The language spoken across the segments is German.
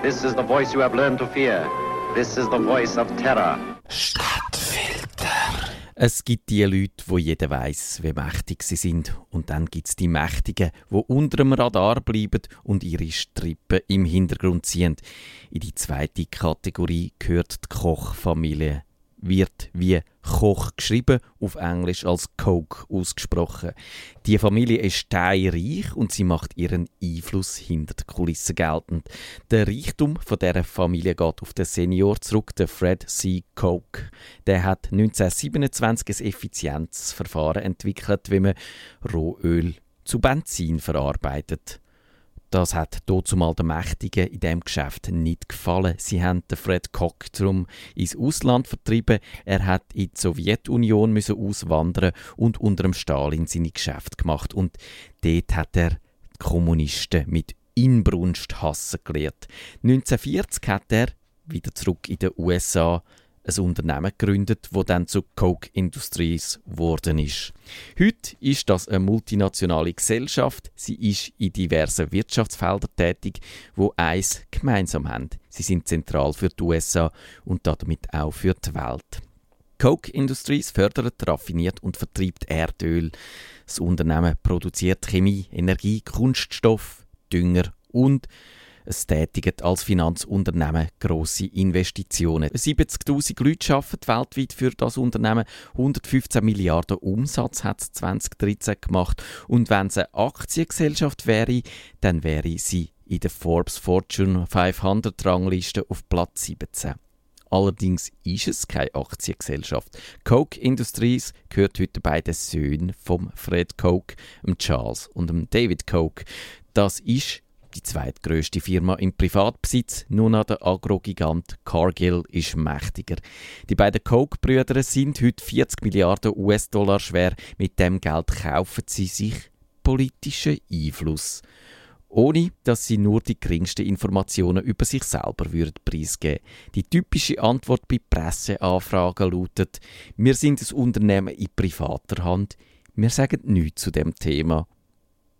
This is the voice you have learned to fear. This is the voice of terror. Stadtfilter. Es gibt die Leute, wo jeder weiß, wie mächtig sie sind. Und dann gibt es die Mächtigen, wo unter dem Radar bleiben und ihre Strippen im Hintergrund ziehen. In die zweite Kategorie gehört die Kochfamilie wird wie Koch geschrieben, auf Englisch als Coke ausgesprochen. Die Familie ist steinreich und sie macht ihren Einfluss hinter den Kulissen geltend. Der Reichtum von dieser Familie geht auf den Senior zurück, der Fred C. Coke. Der hat 1927 ein Effizienzverfahren entwickelt, wie man Rohöl zu Benzin verarbeitet. Das hat zumal den Mächtigen in dem Geschäft nicht gefallen. Sie haben den Fred Koch darum ins Ausland vertrieben. Er hat in die Sowjetunion müssen auswandern und unter dem Stalin seine Geschäfte gemacht. Und dort hat er die Kommunisten mit Inbrunst hassen gelehrt. 1940 hat er wieder zurück in den USA ein Unternehmen gegründet, das dann zu Coke Industries geworden ist. Heute ist das eine multinationale Gesellschaft. Sie ist in diversen Wirtschaftsfeldern tätig, wo eins gemeinsam haben. Sie sind zentral für die USA und damit auch für die Welt. Coke Industries fördert, raffiniert und vertreibt Erdöl. Das Unternehmen produziert Chemie, Energie, Kunststoff, Dünger und es tätigt als Finanzunternehmen grosse Investitionen. 70.000 Leute arbeiten weltweit für das Unternehmen. 115 Milliarden Umsatz hat es 2013 gemacht. Und wenn es eine Aktiengesellschaft wäre, dann wäre sie in der Forbes Fortune 500 Rangliste auf Platz 17. Allerdings ist es keine Aktiengesellschaft. Coke Industries gehört heute beiden Söhnen von Fred Coke, Charles und David Coke. Das ist die zweitgrößte Firma im Privatbesitz, nur noch der Agrogigant Cargill ist mächtiger. Die beiden Koch-Brüder sind heute 40 Milliarden US-Dollar schwer. Mit dem Geld kaufen sie sich politischen Einfluss. Ohne dass sie nur die geringsten Informationen über sich selber würden preisgeben. Die typische Antwort bei Presseanfragen lautet: Wir sind ein Unternehmen in privater Hand. Wir sagen nichts zu dem Thema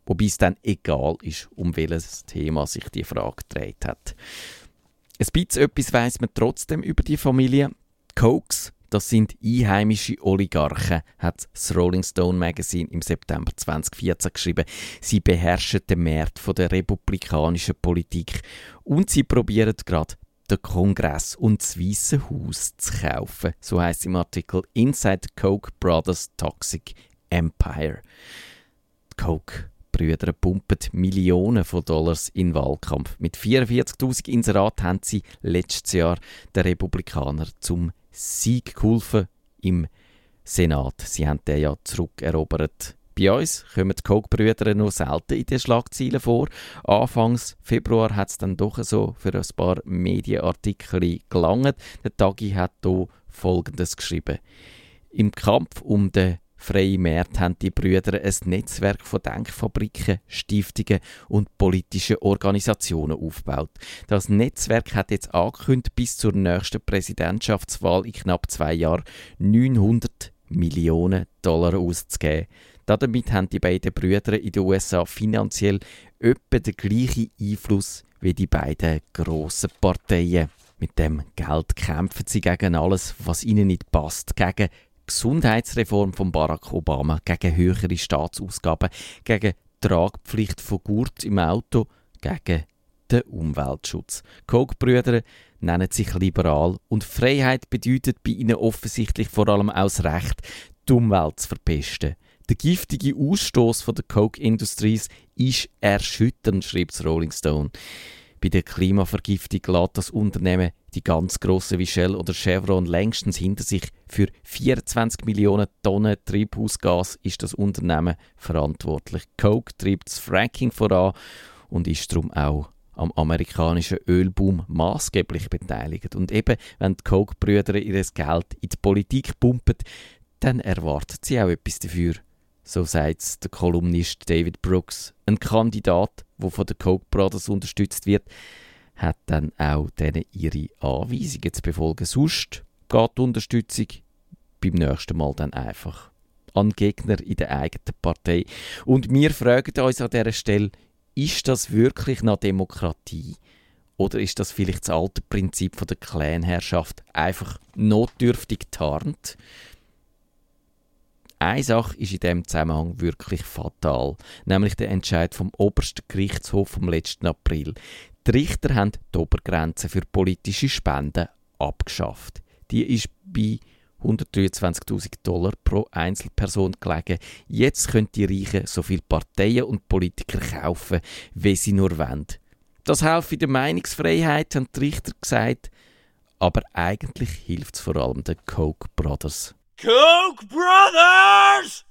wobei es dann egal ist, um welches Thema sich die Frage gedreht hat. Ein bisschen etwas weiss man trotzdem über die Familie. Cokes, das sind einheimische Oligarchen, hat das Rolling Stone Magazine im September 2014 geschrieben. Sie beherrschen den Markt der republikanischen Politik und sie probieren gerade den Kongress und das Weiße Haus zu kaufen. So heißt im Artikel Inside Coke Brothers Toxic Empire. Coke Brüder pumpen Millionen von Dollars in Wahlkampf. Mit 44.000 Inseraten haben sie letztes Jahr den Republikanern zum Sieg geholfen im Senat. Sie haben den ja zurückerobert. Bei uns kommen die Koch-Brüder nur selten in den Schlagzeilen vor. Anfangs Februar hat es dann doch so für ein paar Medienartikel gelangt. Der Tagi hat hier Folgendes geschrieben. Im Kampf um den freie Märkte haben die Brüder ein Netzwerk von Denkfabriken, Stiftungen und politischen Organisationen aufgebaut. Das Netzwerk hat jetzt angekündigt, bis zur nächsten Präsidentschaftswahl in knapp zwei Jahren 900 Millionen Dollar auszugeben. Damit haben die beiden Brüder in den USA finanziell etwa den gleichen Einfluss wie die beiden grossen Parteien. Mit dem Geld kämpfen sie gegen alles, was ihnen nicht passt, gegen Gesundheitsreform von Barack Obama, gegen höhere Staatsausgaben, gegen Tragpflicht von Gurt im Auto, gegen den Umweltschutz. Koch-Brüder nennen sich liberal und Freiheit bedeutet bei ihnen offensichtlich vor allem das Recht, die Umwelt zu verpesten. Der giftige Ausstoß der Coke Industries ist erschütternd, schreibt Rolling Stone. Bei der Klimavergiftung lässt das Unternehmen die ganz grossen wie Shell oder Chevron längstens hinter sich. Für 24 Millionen Tonnen Treibhausgas ist das Unternehmen verantwortlich. Coke treibt das Fracking voran und ist darum auch am amerikanischen Ölboom maßgeblich beteiligt. Und eben, wenn die Coke-Brüder ihr Geld in die Politik pumpen, dann erwartet sie auch etwas dafür. So sagt der Kolumnist David Brooks. Ein Kandidat, der von den Coke Brothers unterstützt wird, hat dann auch denen ihre Anweisungen zu befolgen. Sonst geht die Unterstützung beim nächsten Mal dann einfach an Gegner in der eigenen Partei. Und wir fragen uns an dieser Stelle, ist das wirklich noch Demokratie? Oder ist das vielleicht das alte Prinzip von der Clanherrschaft einfach notdürftig tarnt? Eine Sache ist in diesem Zusammenhang wirklich fatal, nämlich der Entscheid vom obersten Gerichtshof vom letzten April. Die Richter haben die Obergrenze für politische Spenden abgeschafft. Die ist bei 123.000 Dollar pro Einzelperson gelegen. Jetzt können die Reichen so viele Parteien und Politiker kaufen, wie sie nur wollen. Das helfe der Meinungsfreiheit, haben die Richter gesagt. Aber eigentlich hilft es vor allem den Koch Brothers. Koch Brothers!